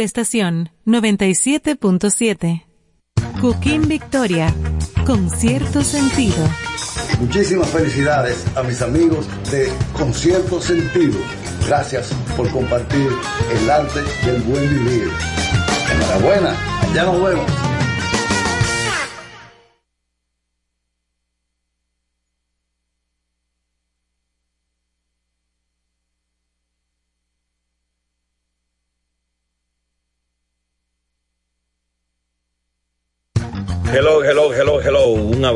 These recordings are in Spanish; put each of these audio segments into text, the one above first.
estación 97.7. Cooking Victoria, con cierto sentido. Muchísimas felicidades a mis amigos de Concierto Sentido. Gracias por compartir el arte del buen vivir. Enhorabuena, allá nos vemos.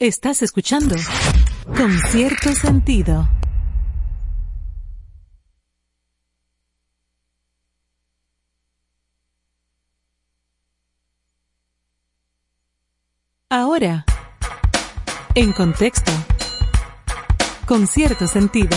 Estás escuchando con cierto sentido. Ahora, en contexto, con cierto sentido.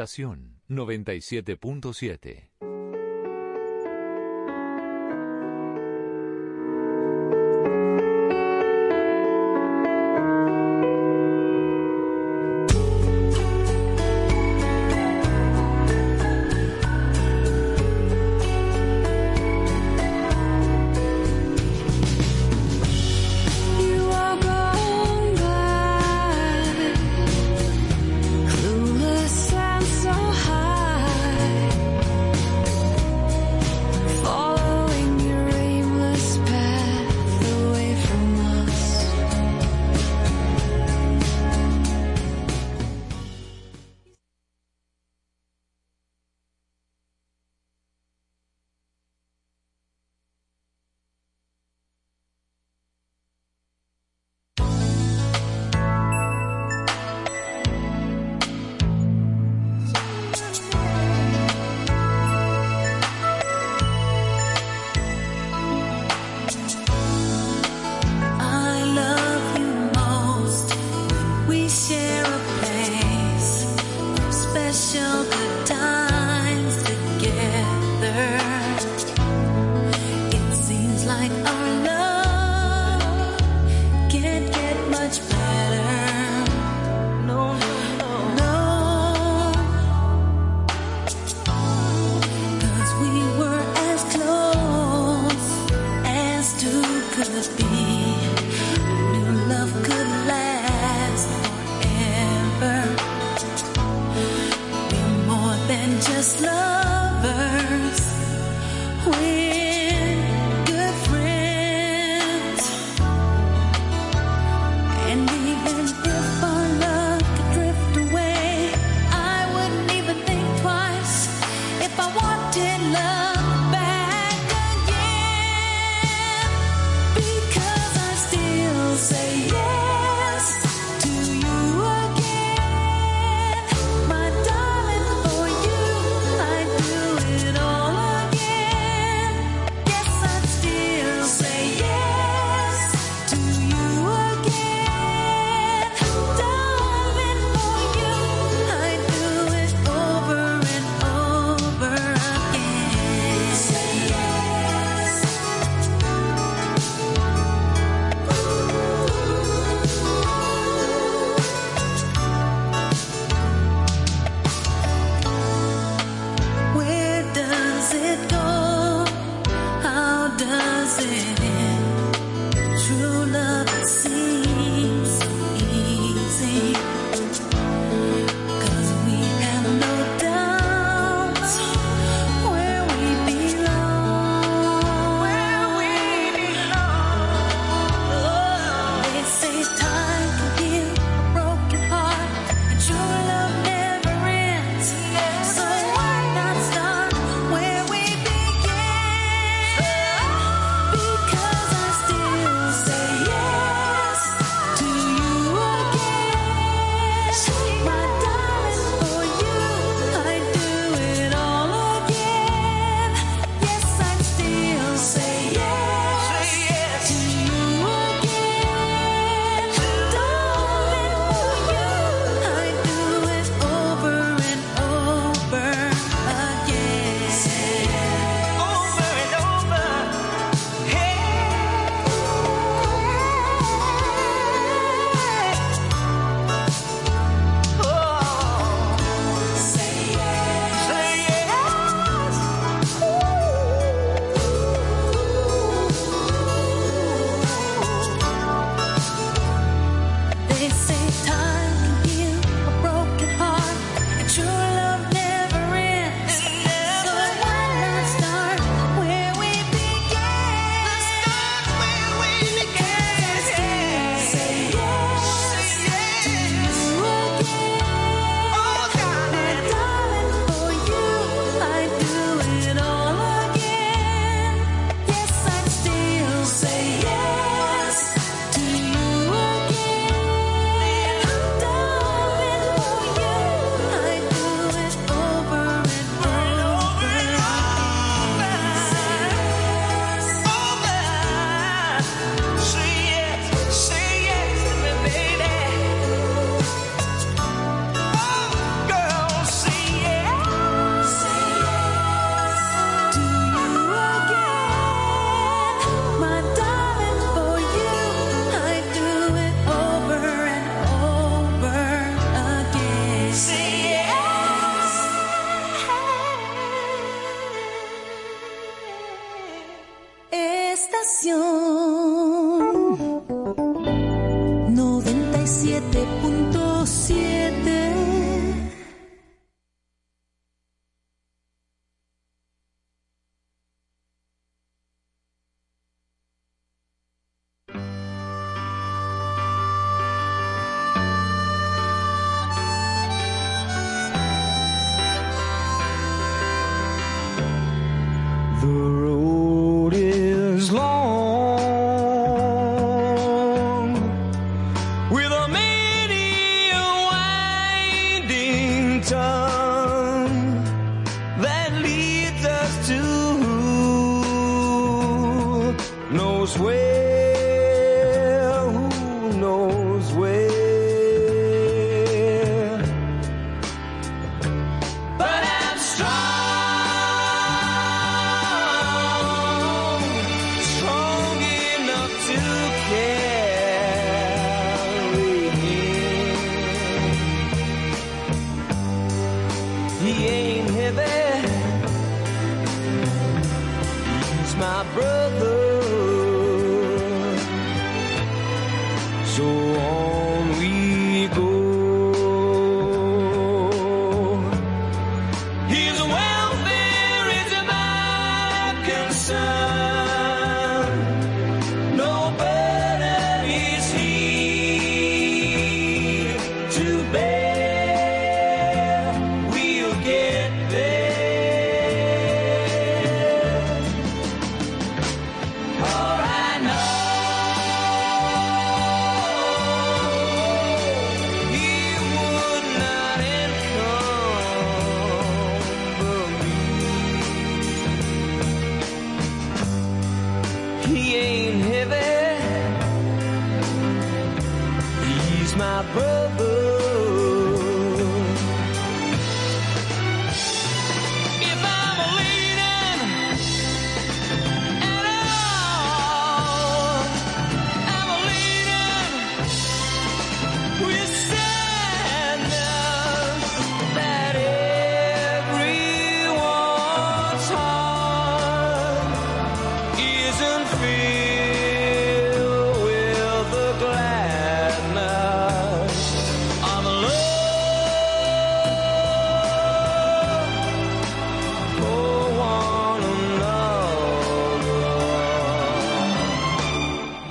Estación 97.7.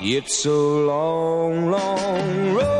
It's a long, long road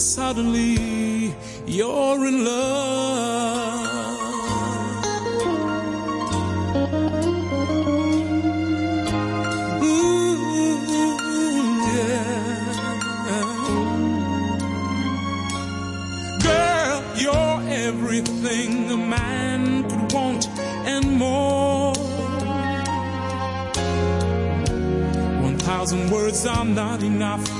suddenly you're in love. Ooh, yeah. Girl, you're everything a man could want and more. One thousand words are not enough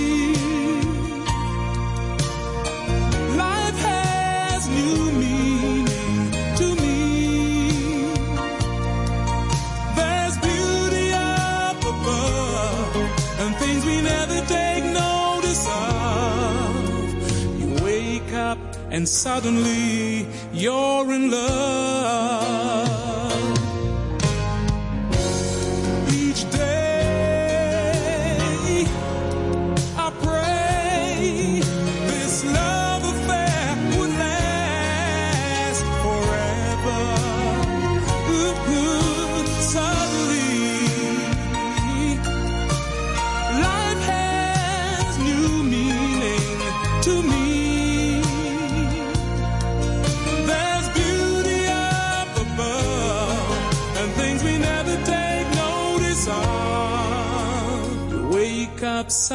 and suddenly you're in love.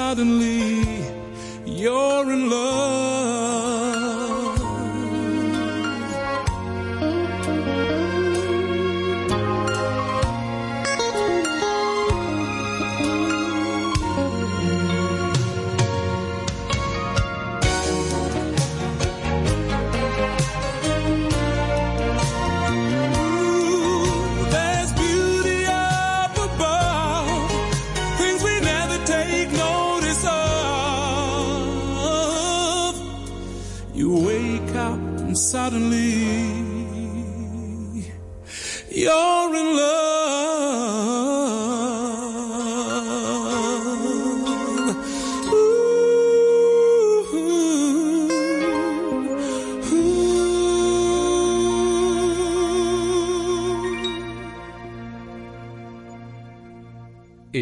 Suddenly,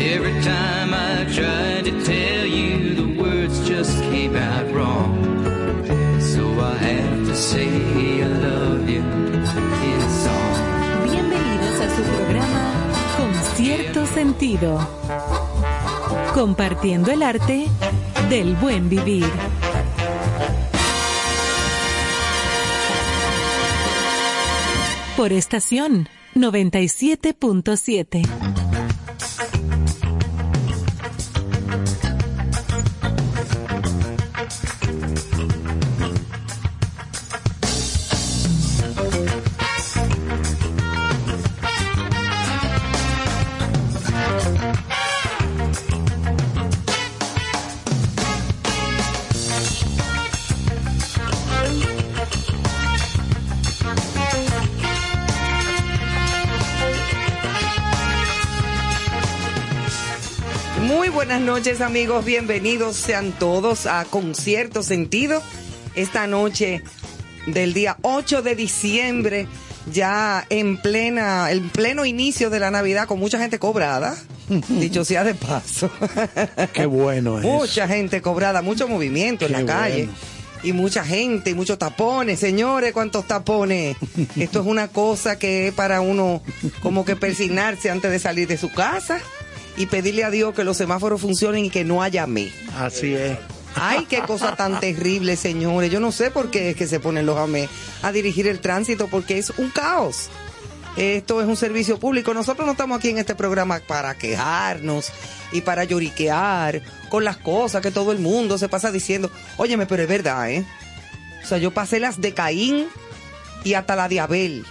Every time I tried to tell you, the words just came out wrong. So I have to say I love you. Bienvenidos a su programa Con cierto sentido. Compartiendo el arte del buen vivir. Por estación 97.7. noches amigos, bienvenidos sean todos a Concierto Sentido. Esta noche del día 8 de diciembre, ya en plena, en pleno inicio de la Navidad con mucha gente cobrada. Dicho sea de paso. Qué bueno es. Mucha gente cobrada, mucho movimiento en la calle. Y mucha gente, y muchos tapones. Señores, ¿cuántos tapones? Esto es una cosa que es para uno como que persignarse antes de salir de su casa y pedirle a Dios que los semáforos funcionen y que no haya me. Así es. Ay, qué cosa tan terrible, señores. Yo no sé por qué es que se ponen los AME a dirigir el tránsito, porque es un caos. Esto es un servicio público. Nosotros no estamos aquí en este programa para quejarnos y para lloriquear con las cosas que todo el mundo se pasa diciendo. Óyeme, pero es verdad, ¿eh? O sea, yo pasé las de Caín y hasta la de Abel.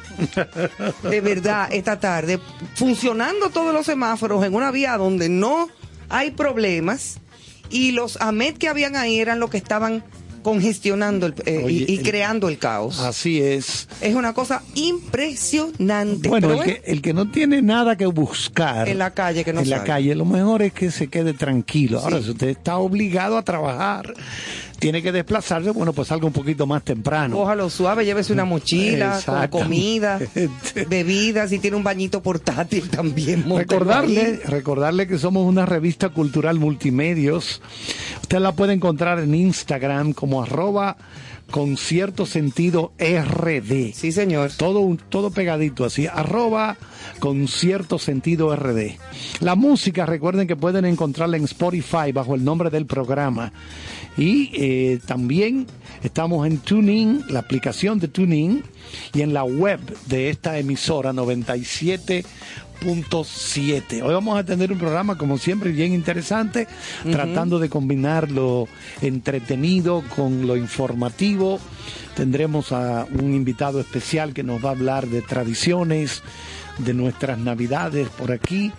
De verdad, esta tarde, funcionando todos los semáforos en una vía donde no hay problemas y los AMET que habían ahí eran los que estaban congestionando el- eh, Oye, y, creando el caos. Así es. Es una cosa impresionante. Bueno, el que, el que no tiene nada que buscar En la calle, que no en la calle, lo mejor es que se quede tranquilo. Ahora, si usted está obligado a trabajar, tiene que desplazarse, bueno, pues salga un poquito más temprano. cójalo suave, llévese una mochila con comida, bebidas, si tiene un bañito portátil también. Recordarle, recordarle que somos una revista cultural multimedios. Usted la puede encontrar en Instagram como arroba con cierto sentido RD. Sí, señor. Todo, un- todo pegadito así, arroba con cierto sentido RD. La música, recuerden que pueden encontrarla en Spotify bajo el nombre del programa. Y eh, también estamos en TuneIn, la aplicación de TuneIn, y en la web de esta emisora 97.7. Hoy vamos a tener un programa, como siempre, bien interesante, tratando de combinar lo entretenido con lo informativo. Tendremos a un invitado especial que nos va a hablar de tradiciones, de nuestras navidades por aquí.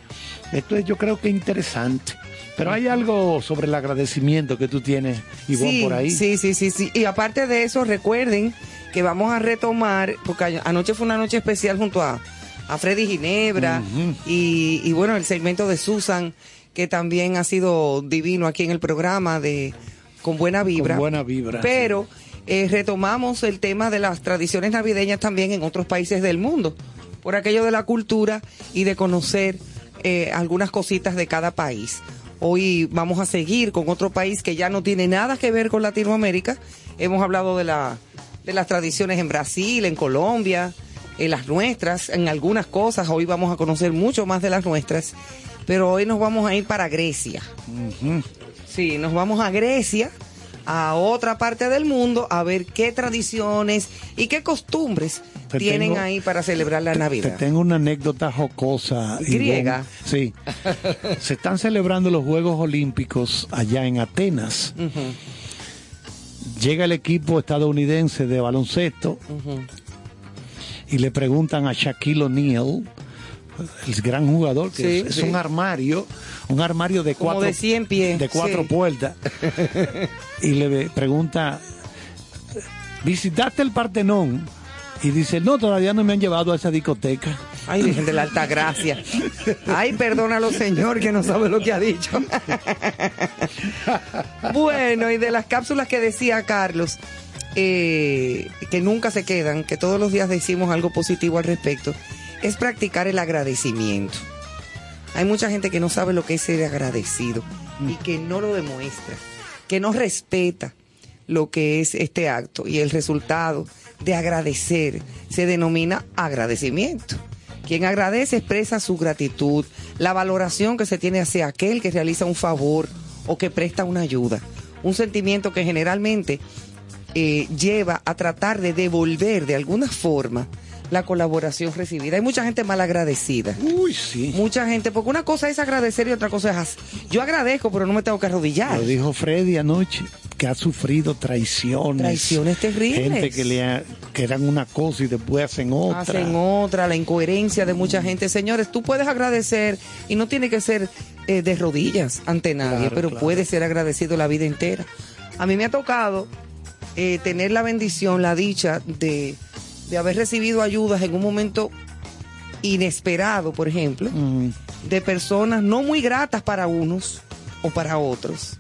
Esto es yo creo que interesante. Pero hay algo sobre el agradecimiento que tú tienes, Ivonne, sí, por ahí. Sí, sí, sí, sí. Y aparte de eso, recuerden que vamos a retomar, porque anoche fue una noche especial junto a, a Freddy Ginebra y, y bueno, el segmento de Susan, que también ha sido divino aquí en el programa de Con Buena Vibra. Con buena vibra, Pero eh, retomamos el tema de las tradiciones navideñas también en otros países del mundo, por aquello de la cultura y de conocer eh, algunas cositas de cada país. Hoy vamos a seguir con otro país que ya no tiene nada que ver con Latinoamérica. Hemos hablado de, la, de las tradiciones en Brasil, en Colombia, en las nuestras, en algunas cosas. Hoy vamos a conocer mucho más de las nuestras. Pero hoy nos vamos a ir para Grecia. Sí, nos vamos a Grecia, a otra parte del mundo, a ver qué tradiciones y qué costumbres Te tienen tengo- ahí para celebrar la Te Navidad. tengo una anécdota jocosa. Ivonne. Griega. Sí. Se están celebrando los Juegos Olímpicos allá en Atenas. Llega el equipo estadounidense de baloncesto y le preguntan a Shaquille O'Neal, el gran jugador, que Sí, es, un armario, un armario de Como cuatro, de 100 pies, de cuatro sí. puertas, y le pregunta, ¿visitaste el Partenón? Y dice, no, todavía no me han llevado a esa discoteca. Ay, Virgen de la Alta Gracia. Ay, perdónalo, Señor, que no sabe lo que ha dicho. bueno, y de las cápsulas que decía Carlos, eh, que nunca se quedan, que todos los días decimos algo positivo al respecto, es practicar el agradecimiento. Hay mucha gente que no sabe lo que es ser agradecido y que no lo demuestra, que no respeta lo que es este acto y el resultado de agradecer se denomina agradecimiento. Quien agradece expresa su gratitud, la valoración que se tiene hacia aquel que realiza un favor o que presta una ayuda. Un sentimiento que generalmente eh, lleva a tratar de devolver de alguna forma la colaboración recibida. Hay mucha gente mal agradecida. Uy, sí. Mucha gente, porque una cosa es agradecer y otra cosa es... Yo agradezco, pero no me tengo que arrodillar. Lo dijo Freddy anoche, que ha sufrido traiciones. Traiciones terribles. Gente que le ha- que eran una cosa y después hacen otra. Hacen otra, la incoherencia de mucha gente. Señores, tú puedes agradecer y no tiene que ser eh, de rodillas ante nadie, Claro, pero claro. puede ser agradecido la vida entera. A mí me ha tocado eh, tener la bendición, la dicha de, de haber recibido ayudas en un momento inesperado, por ejemplo, Mm, de personas no muy gratas para unos o para otros.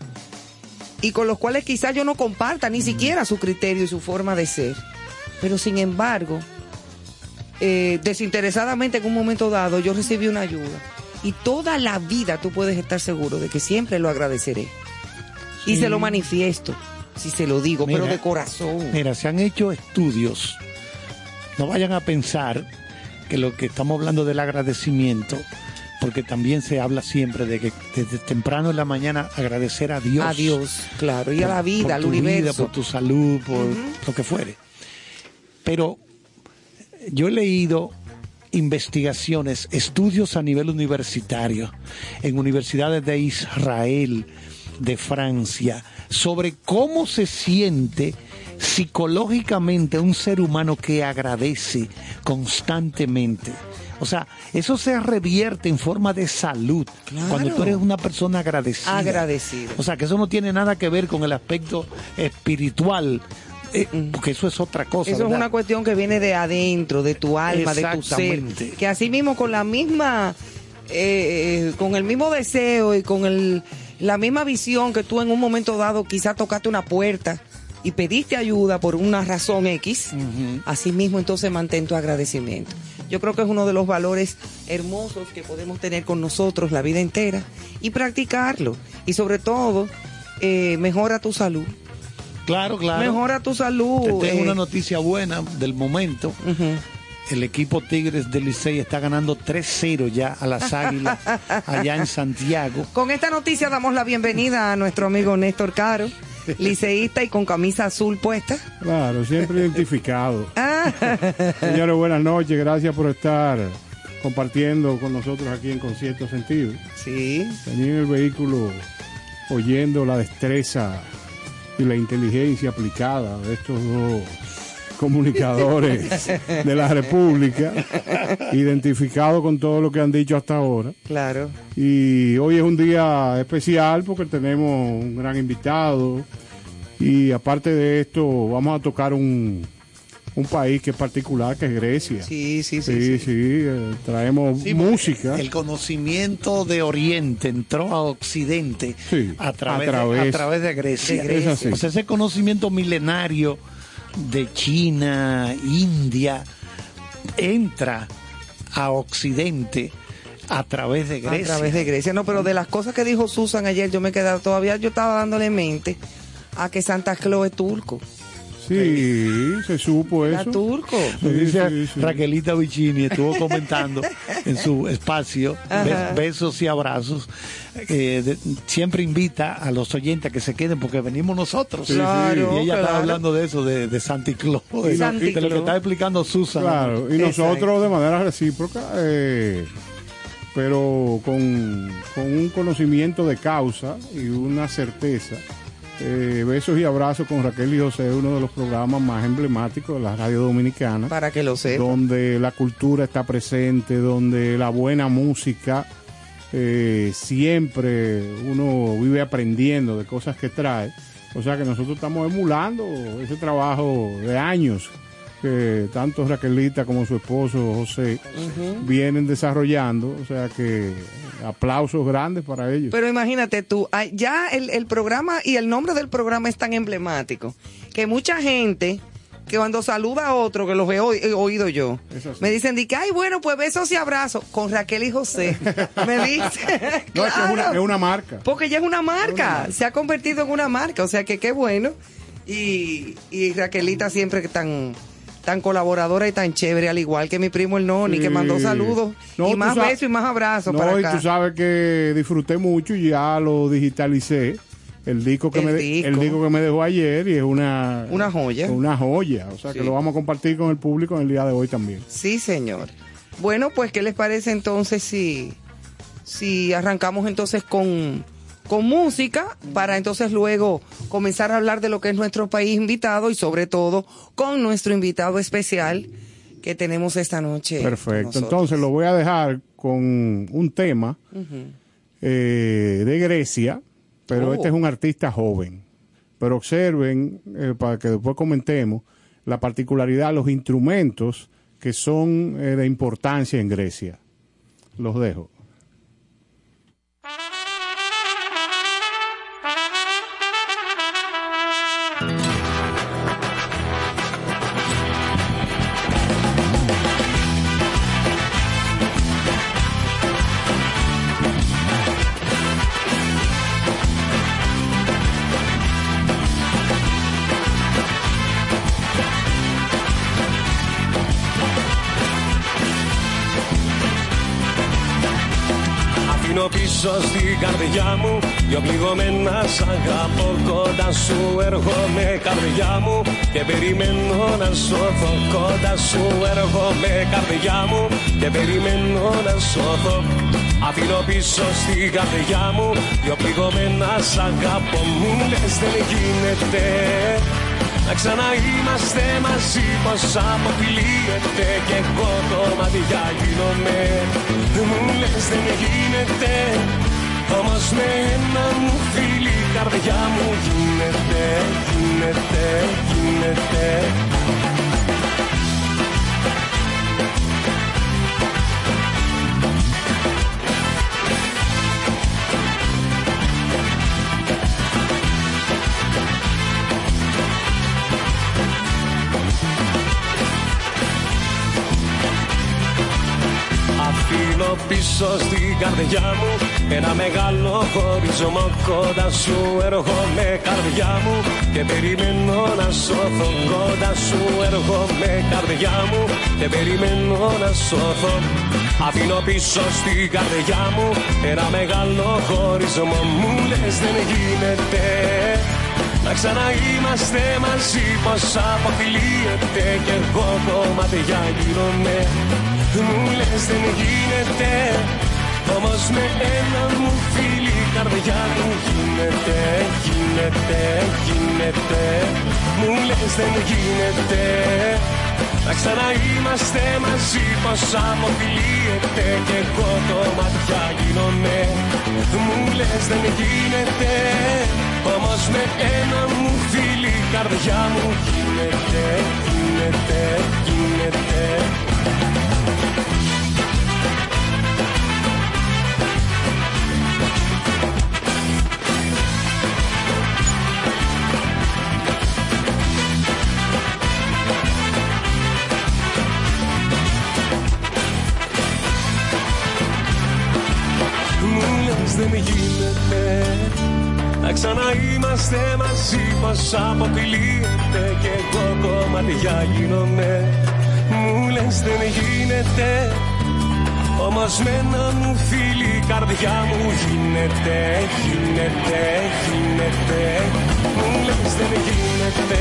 Y con los cuales quizás yo no comparta ni siquiera su criterio y su forma de ser. Pero sin embargo, eh, desinteresadamente en un momento dado yo recibí una ayuda. Y toda la vida tú puedes estar seguro de que siempre lo agradeceré. Y se lo manifiesto, si se lo digo, pero de corazón. Mira, se han hecho estudios. No vayan a pensar que lo que estamos hablando del agradecimiento, porque también se habla siempre de que desde temprano en la mañana agradecer a Dios. A Dios, claro, y a la vida, por al tu vida, universo. por tu salud, por lo que fuere. Pero yo he leído investigaciones, estudios a nivel universitario, en universidades de Israel, de Francia, sobre cómo se siente psicológicamente un ser humano que agradece constantemente. O sea, eso se revierte en forma de salud cuando tú eres una persona agradecida. Agradecido. O sea, que eso no tiene nada que ver con el aspecto espiritual, eh, porque eso es otra cosa. Eso es una cuestión que viene de adentro, de tu alma, de tu ser. Que así mismo con la misma, eh, con el mismo deseo y con el, la misma visión que tú en un momento dado quizás tocaste una puerta y pediste ayuda por una razón X, así mismo entonces mantén tu agradecimiento. Yo creo que es uno de los valores hermosos que podemos tener con nosotros la vida entera y practicarlo. Y sobre todo, eh, mejora tu salud. Claro, claro. Mejora tu salud. Te tengo eh, una noticia buena del momento. El equipo Tigres del Licey está ganando 3-0 ya a las Águilas allá en Santiago. Con esta noticia damos la bienvenida a nuestro amigo Néstor Caro, liceísta y con camisa azul puesta. Claro, siempre identificado. Ah, Señores, buenas noches. Gracias por estar compartiendo con nosotros aquí en Concierto Sentido. Sí. En el vehículo oyendo la destreza y la inteligencia aplicada de estos dos comunicadores de la República, identificados con todo lo que han dicho hasta ahora. Claro. Y hoy es un día especial porque tenemos un gran invitado y aparte de esto vamos a tocar un, un país que es particular, que es Grecia. Sí, sí, sí. Sí, eh, traemos Sí, música. El conocimiento de Oriente entró a Occidente Sí, a, través a través- de, a través de Grecia. de Grecia. Es así. O sea, ese conocimiento milenario de China, India, entra a Occidente a través de Grecia. A través de Grecia. No, pero de las cosas que dijo Susan ayer, yo me quedaba todavía, yo estaba dándole mente a que Santa Claus es turco. Sí, se supo Era eso. turco. Nos dice Sí, sí, sí. Raquelita Vicini, estuvo comentando en su espacio, Ajá. besos y abrazos. eh, de- siempre invita a los oyentes a que se queden porque venimos nosotros. Claro, y ella estaba hablando de eso, de, de Santa Claus, de, de lo que está explicando Susan. Claro, y Exacto. nosotros de manera recíproca, eh, pero con, con un conocimiento de causa y una certeza. Eh, besos y abrazos con Raquel y José, uno de los programas más emblemáticos de la radio dominicana, Para que lo sepa. donde la cultura está presente, donde la buena música eh, siempre uno vive aprendiendo de cosas que trae. O sea que nosotros estamos emulando ese trabajo de años que tanto Raquelita como su esposo José vienen desarrollando. O sea que aplausos grandes para ellos. Pero imagínate tú, ya el, el programa y el nombre del programa es tan emblemático que mucha gente que cuando saluda a otro, que los he, oí- he oído yo, me dicen, di que, ay, bueno, pues besos y abrazos con Raquel y José. me dice, no, es que es una, claro, es una marca. porque ya es una marca, se ha convertido en una marca, o sea que qué bueno. Y, y Raquelita siempre que tan tan colaboradora y tan chévere, al igual que mi primo el Noni, que mandó saludos No, y más besos y más abrazos No, para y acá. tú sabes que disfruté mucho y ya lo digitalicé. El disco que, El me, disco. el disco que me dejó ayer y es una, Una joya. Una joya. O sea Sí. que lo vamos a compartir con el público en el día de hoy también. Sí, señor. Bueno, pues, ¿qué les parece entonces si, si arrancamos entonces con, con música para entonces luego comenzar a hablar de lo que es nuestro país invitado y sobre todo con nuestro invitado especial que tenemos esta noche. Perfecto. Entonces lo voy a dejar con un tema eh, de Grecia, pero Oh. este es un artista joven. Pero observen, eh, para que después comentemos, la particularidad, los instrumentos que son eh, de importancia en Grecia. Los dejo. Πίσω στην καρδιά μου Δυο πληγωμένα σ' αγαπώ. Κοντά σου Έρχομαι καρδιά μου Και περιμένω να σώθω. Κοντά σου έρχομαι καρδιά μου Και περιμένω να σώθω. Αφήνω πίσω στην καρδιά μου Δυο πληγωμένα σ' αγαπώ. Μου λες δεν γίνεται να ξαναείμαστε μαζί πως αποκλείεται Και εγώ το μάτια γίνομαι. Μου λες δεν γίνεται Όμως με ένα μου φίλι η καρδιά μου γίνεται Γίνεται, γίνεται πίσω στην καρδιά μου. Ένα μεγάλο χωρισμό κοντά σου. Έρχομαι καρδιά μου Και περιμένω να σώθω. Κοντά σου έρχομαι καρδιά μου Και περιμένω να σώθω. Αφήνω πίσω στην καρδιά μου Ένα μεγάλο χωρισμό. Μου λες δεν γίνεται. Να ξαναείμαστε μαζί πως αποκλείεται Κι εγώ κομμάτια γίνομαι Μου λες δεν γίνεται Όμως με ένα μου φίλι η καρδιά μου γίνεται Γίνεται, γίνεται. Μου λες δεν γίνεται να ξαναείμαστε μαζί πως αποκλείεται Κι εγώ κομμάτια γίνομαι. Μου λες δεν γίνεται Όμως με ένα μου φίλι η καρδιά μου γίνεται, γίνεται γίνεται, δεν γίνεται. Να ξαναείμαστε μαζί πως αποκλείεται. Κι εγώ κομμάτια γίνομαι. Μου λες δεν γίνεται. Όμως με ένα μου φίλη η καρδιά μου γίνεται. Γίνεται, γίνεται. Μου λες δεν γίνεται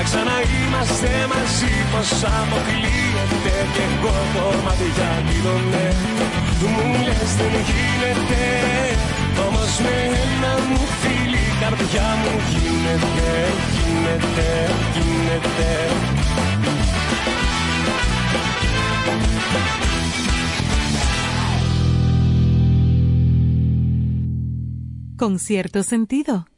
να ξαναείμαστε μαζί πως αποκλείεται Κι εγώ κομμάτια γίνομαι Μου λες δεν γίνεται Όμως με ένα μου φίλη η καρδιά μου γίνεται Γίνεται, γίνεται Con cierto sentido.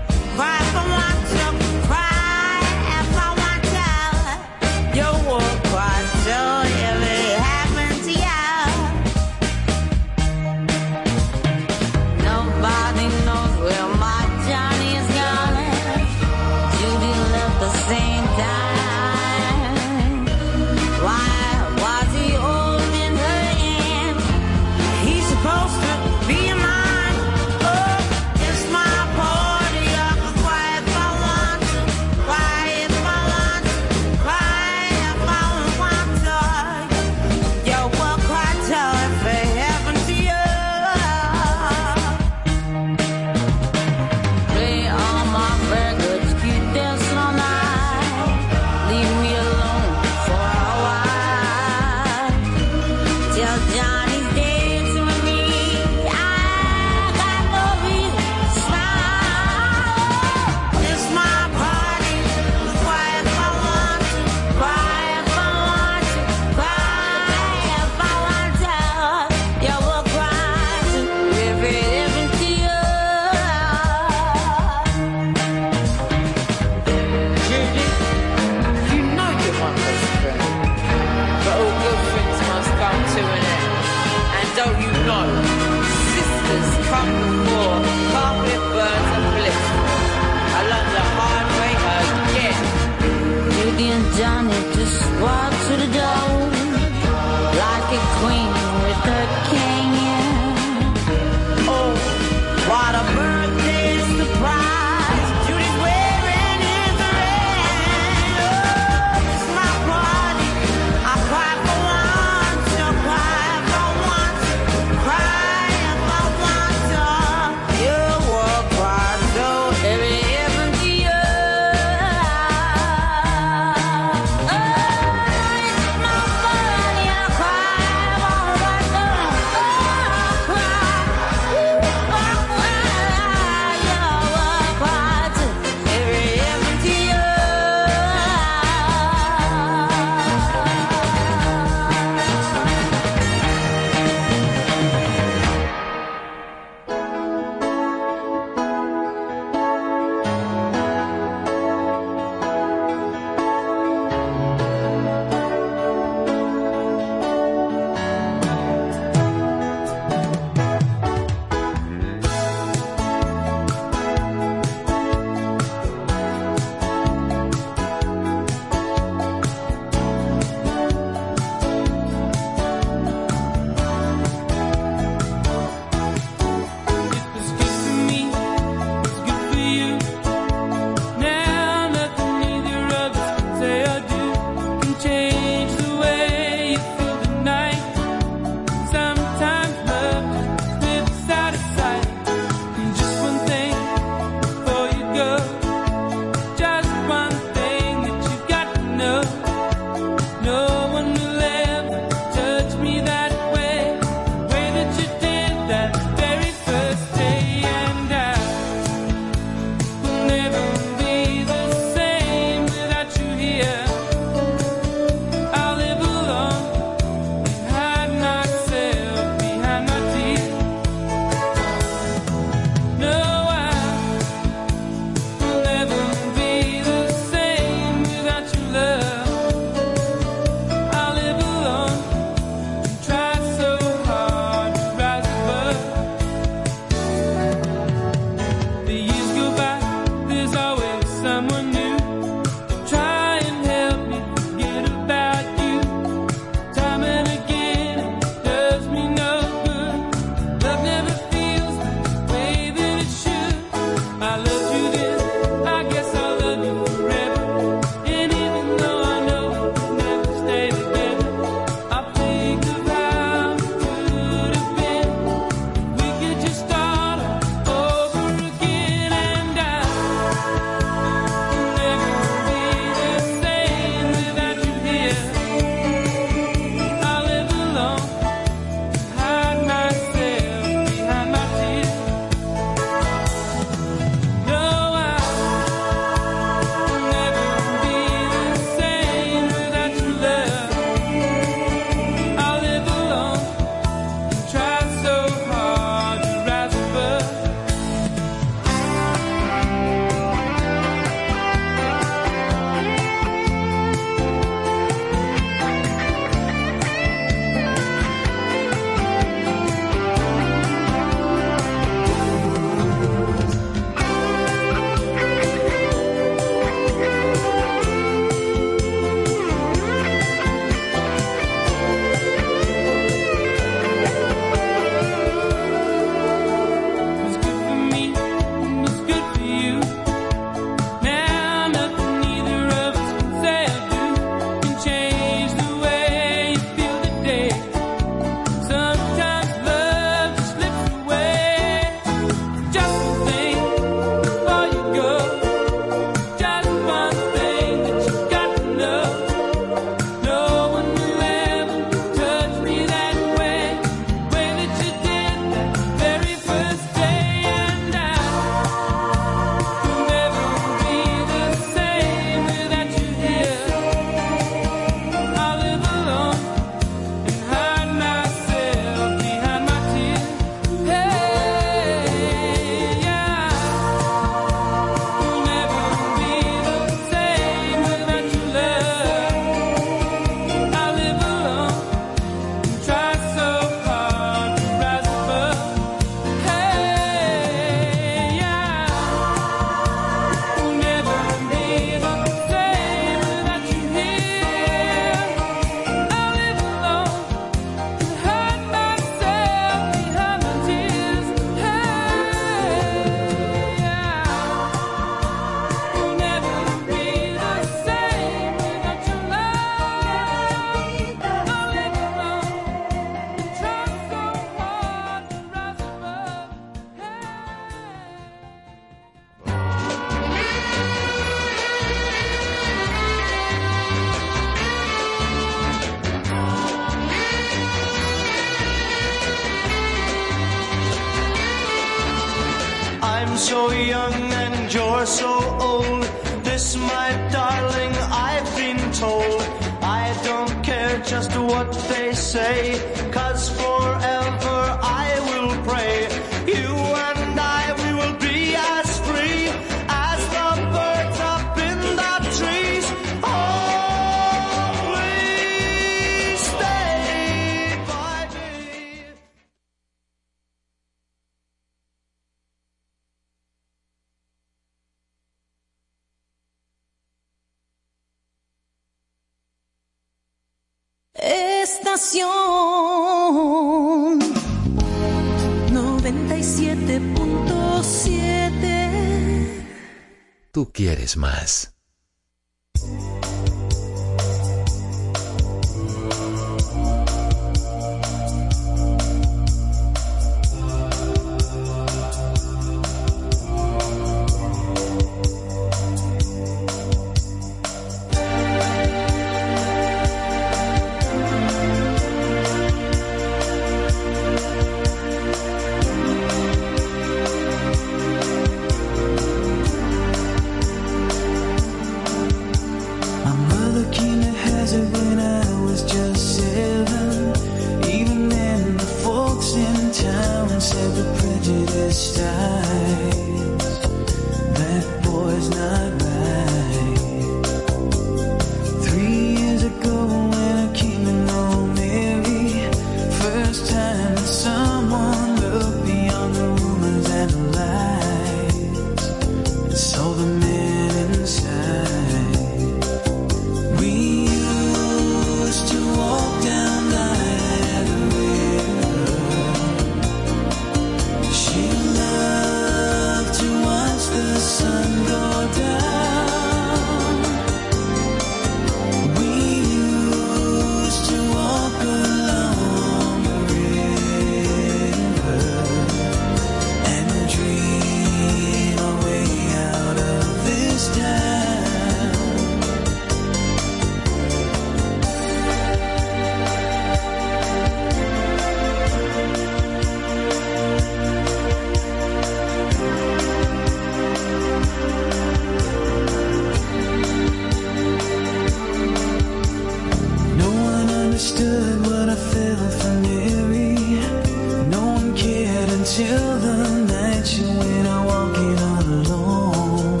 Until the night you went out walking all alone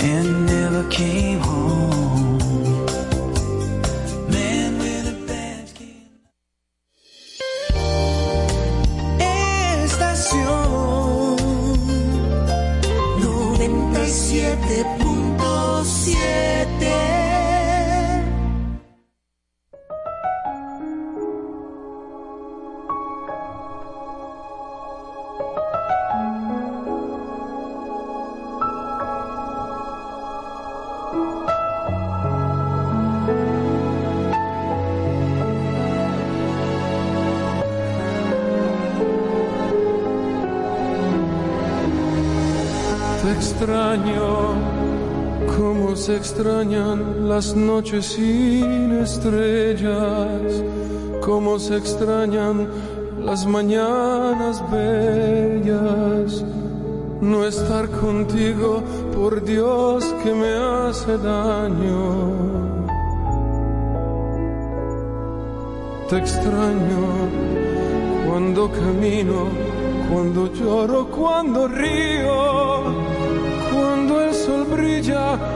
and never came home. Extrañan las noches sin estrellas, como se extrañan las mañanas bellas. No estar contigo, por Dios que me hace daño. Te extraño cuando camino, cuando lloro, cuando río, cuando el sol brilla,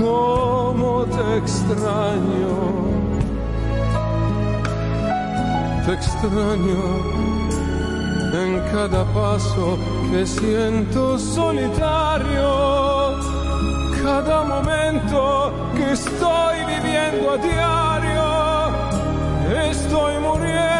cómo te extraño. Te extraño en cada paso que siento solitario. Cada momento que estoy viviendo a diario. Estoy muriendo,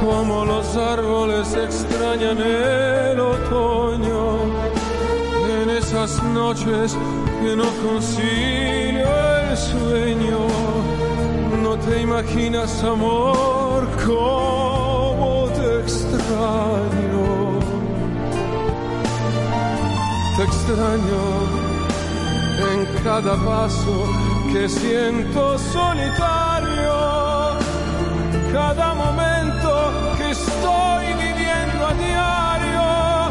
Como los árboles extrañan el otoño. En esas noches que no concilio el sueño, no te imaginas amor como te extraño. Te extraño en cada paso que siento solitario estoy viviendo a diario,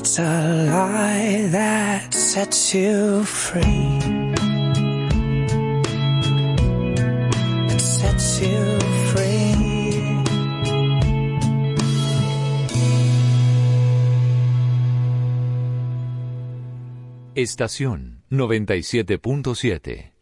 It's a lie that sets you free. Estación 97.7.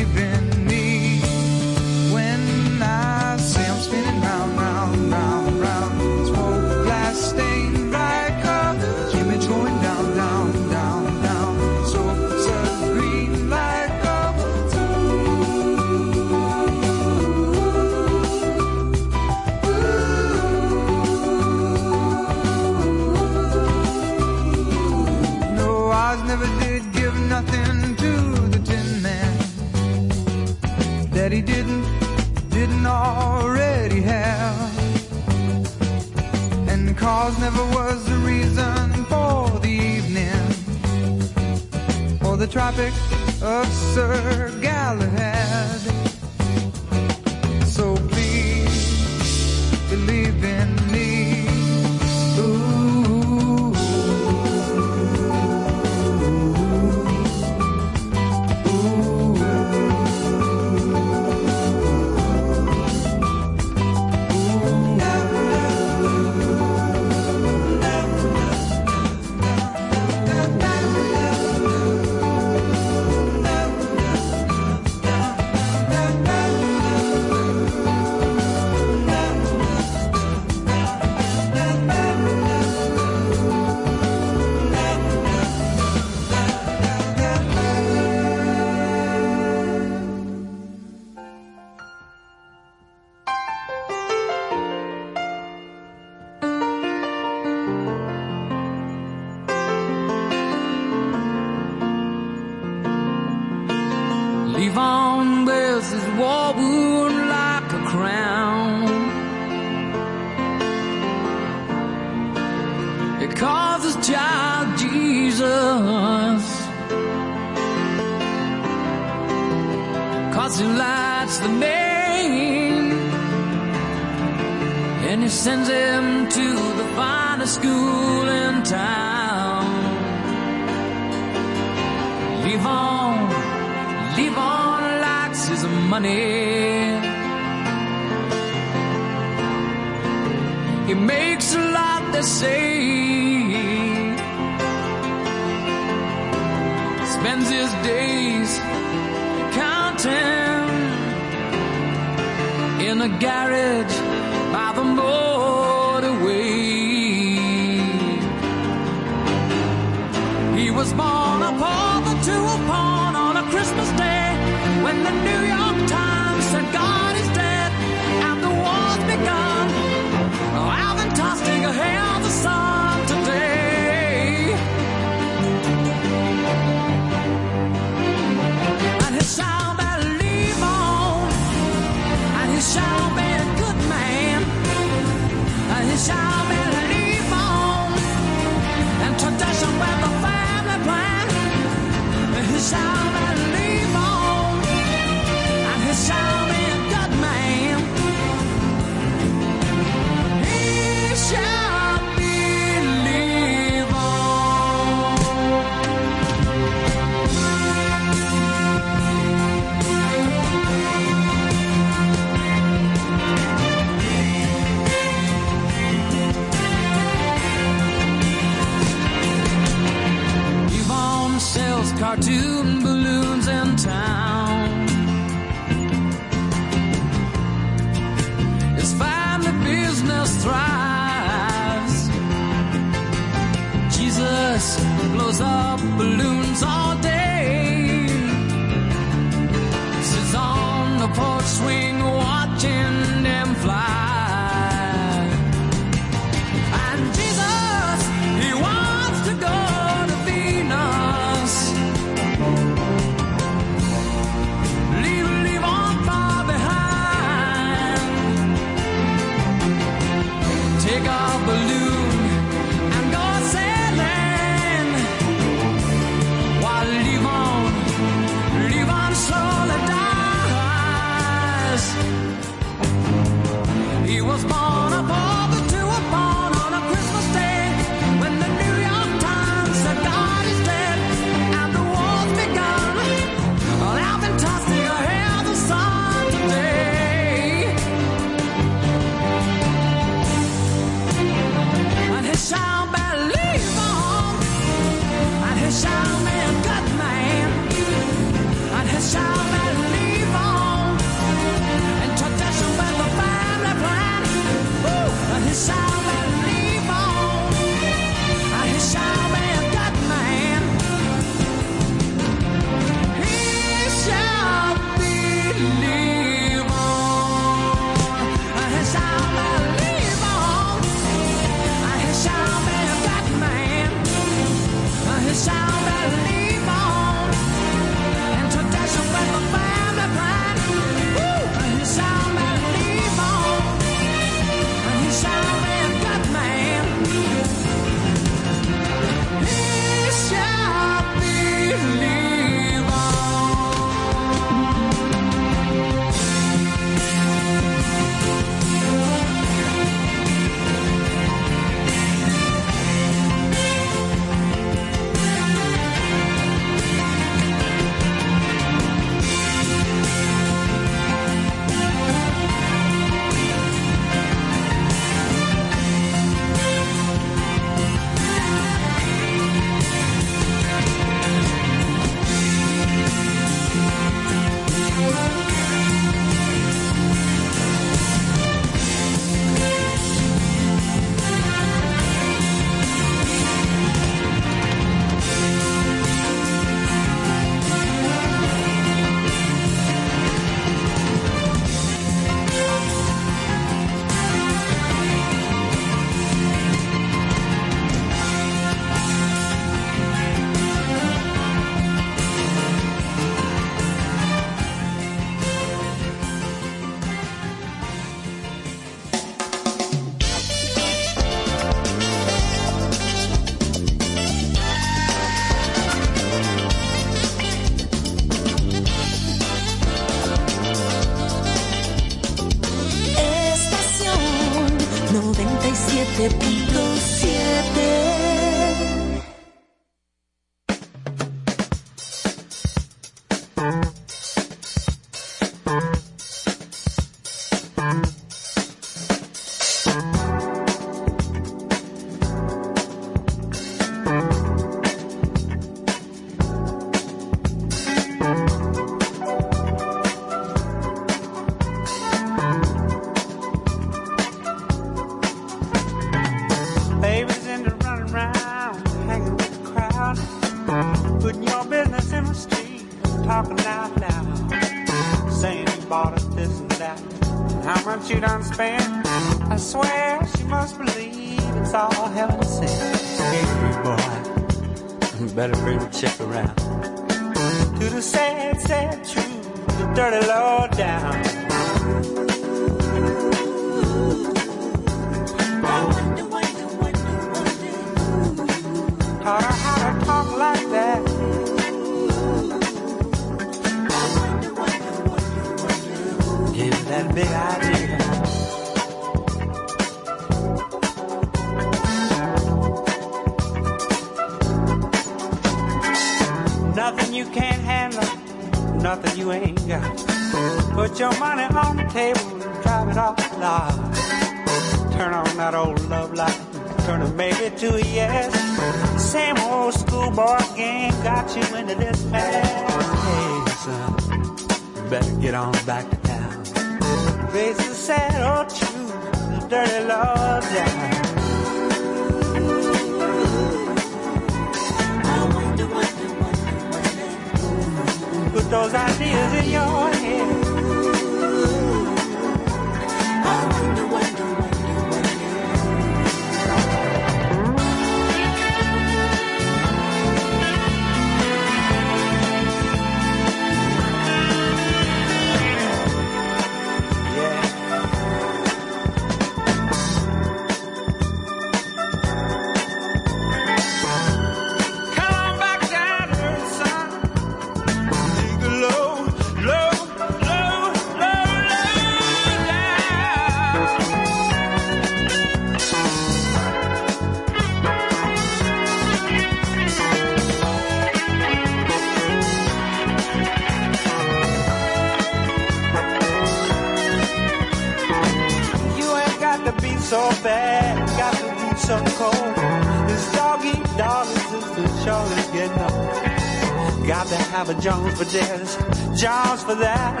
There's jobs for that.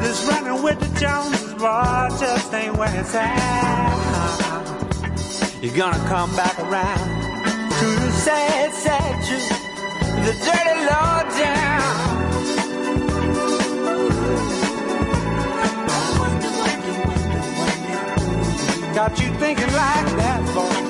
Just running with the Joneses, boy, just ain't where it's at. You're gonna come back around to the sad, sad truth, the dirty law down. Got you thinking like that, boy.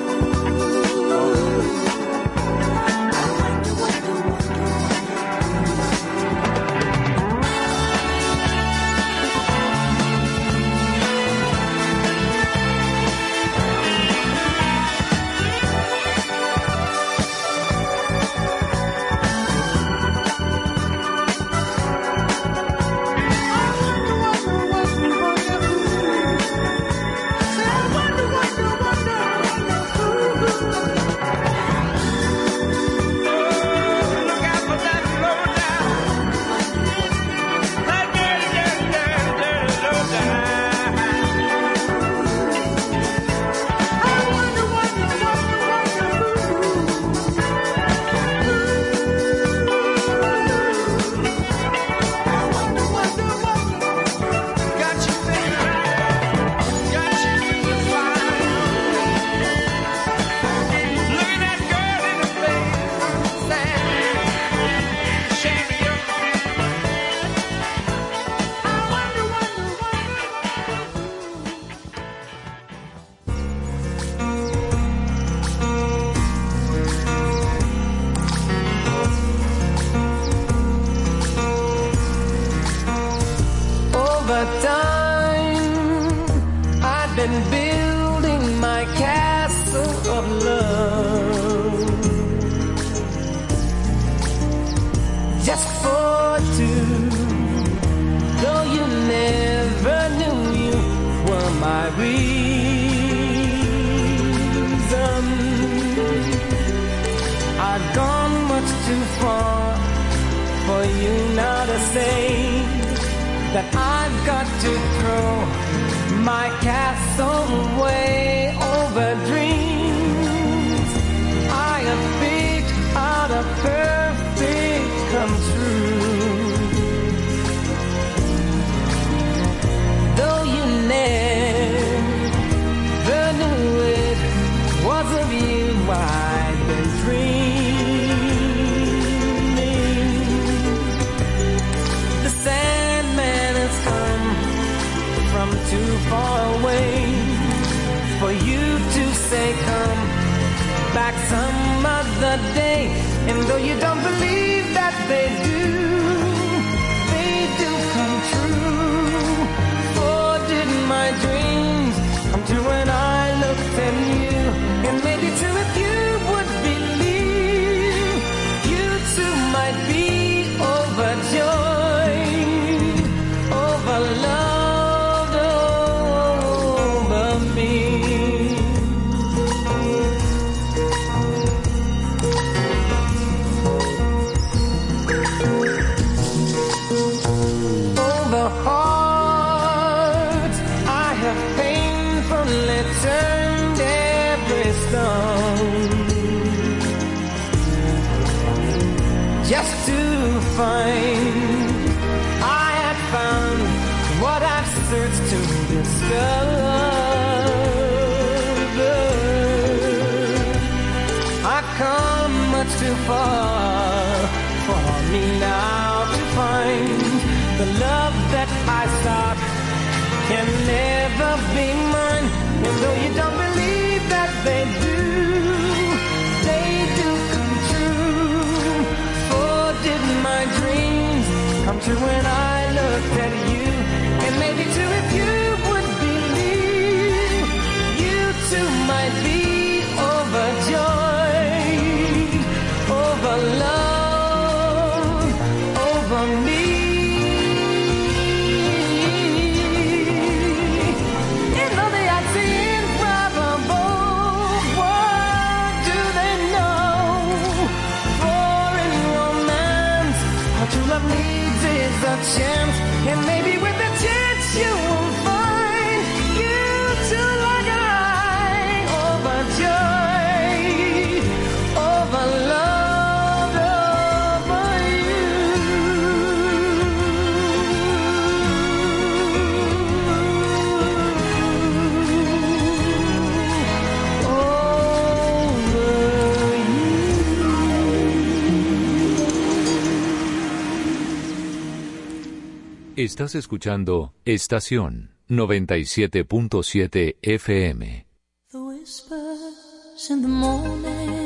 Estás escuchando Estación 97.7 FM. The whispers in the morning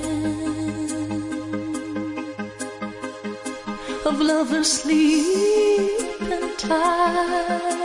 of lovers sleep and time.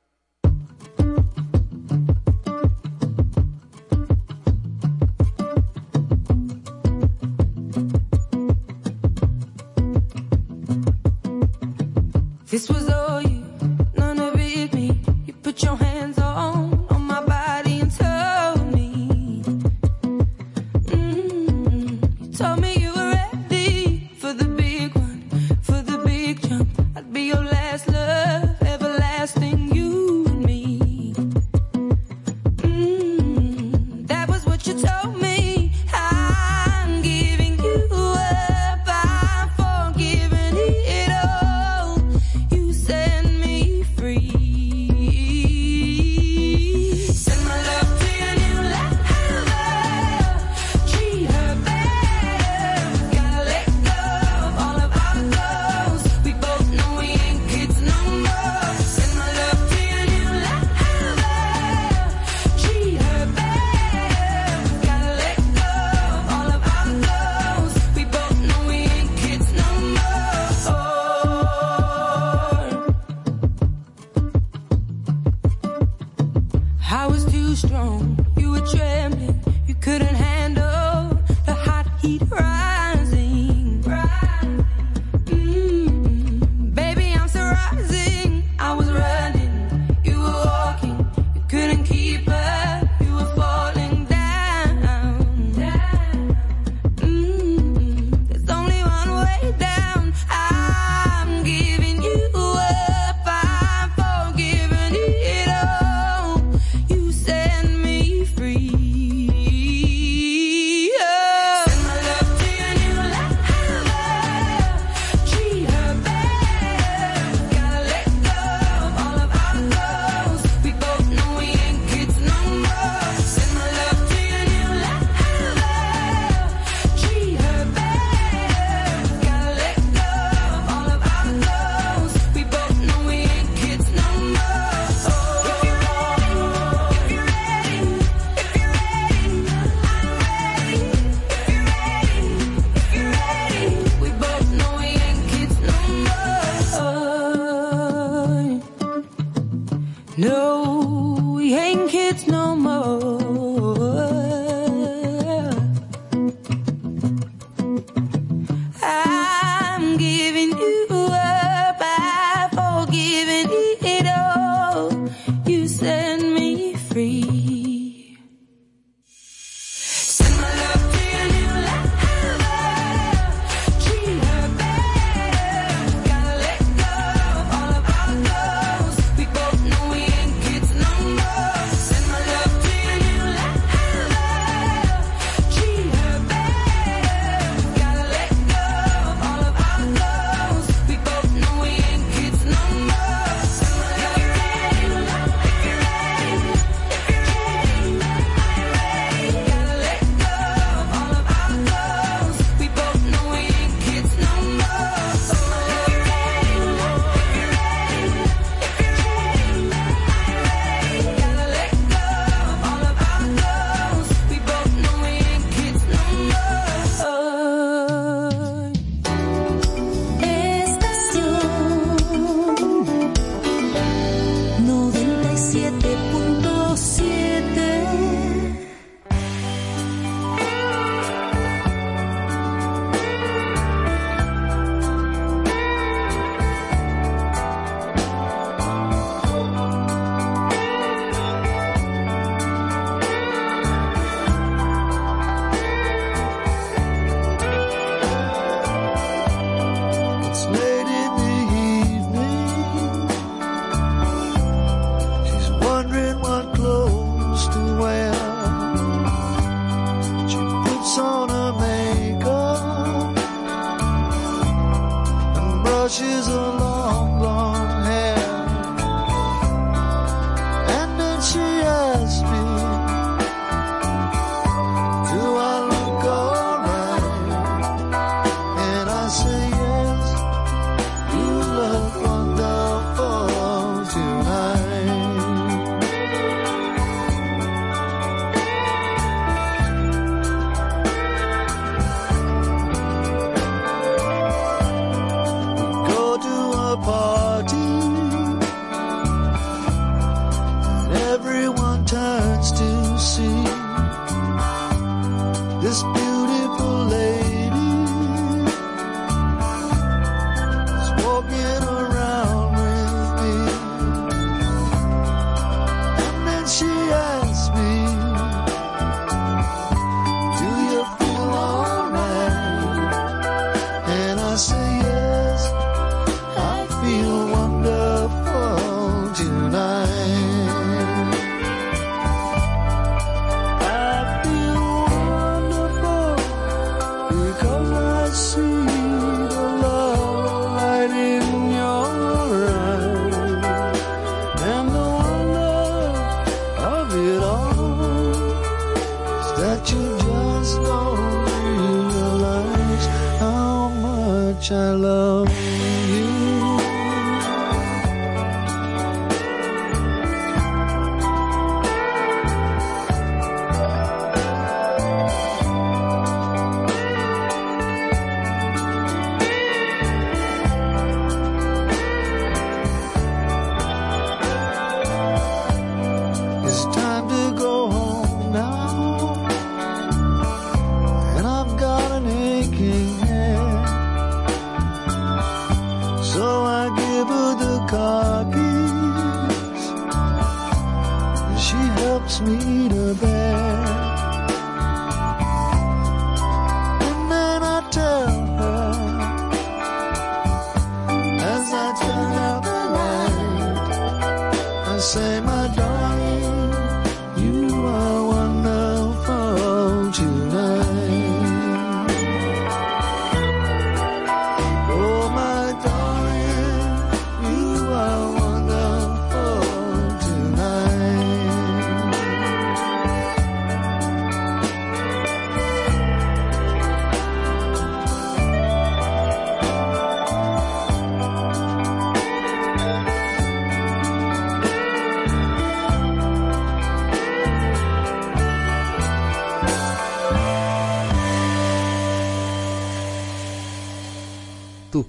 I was too strong, you were trembling, you couldn't handle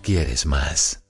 Quieres más.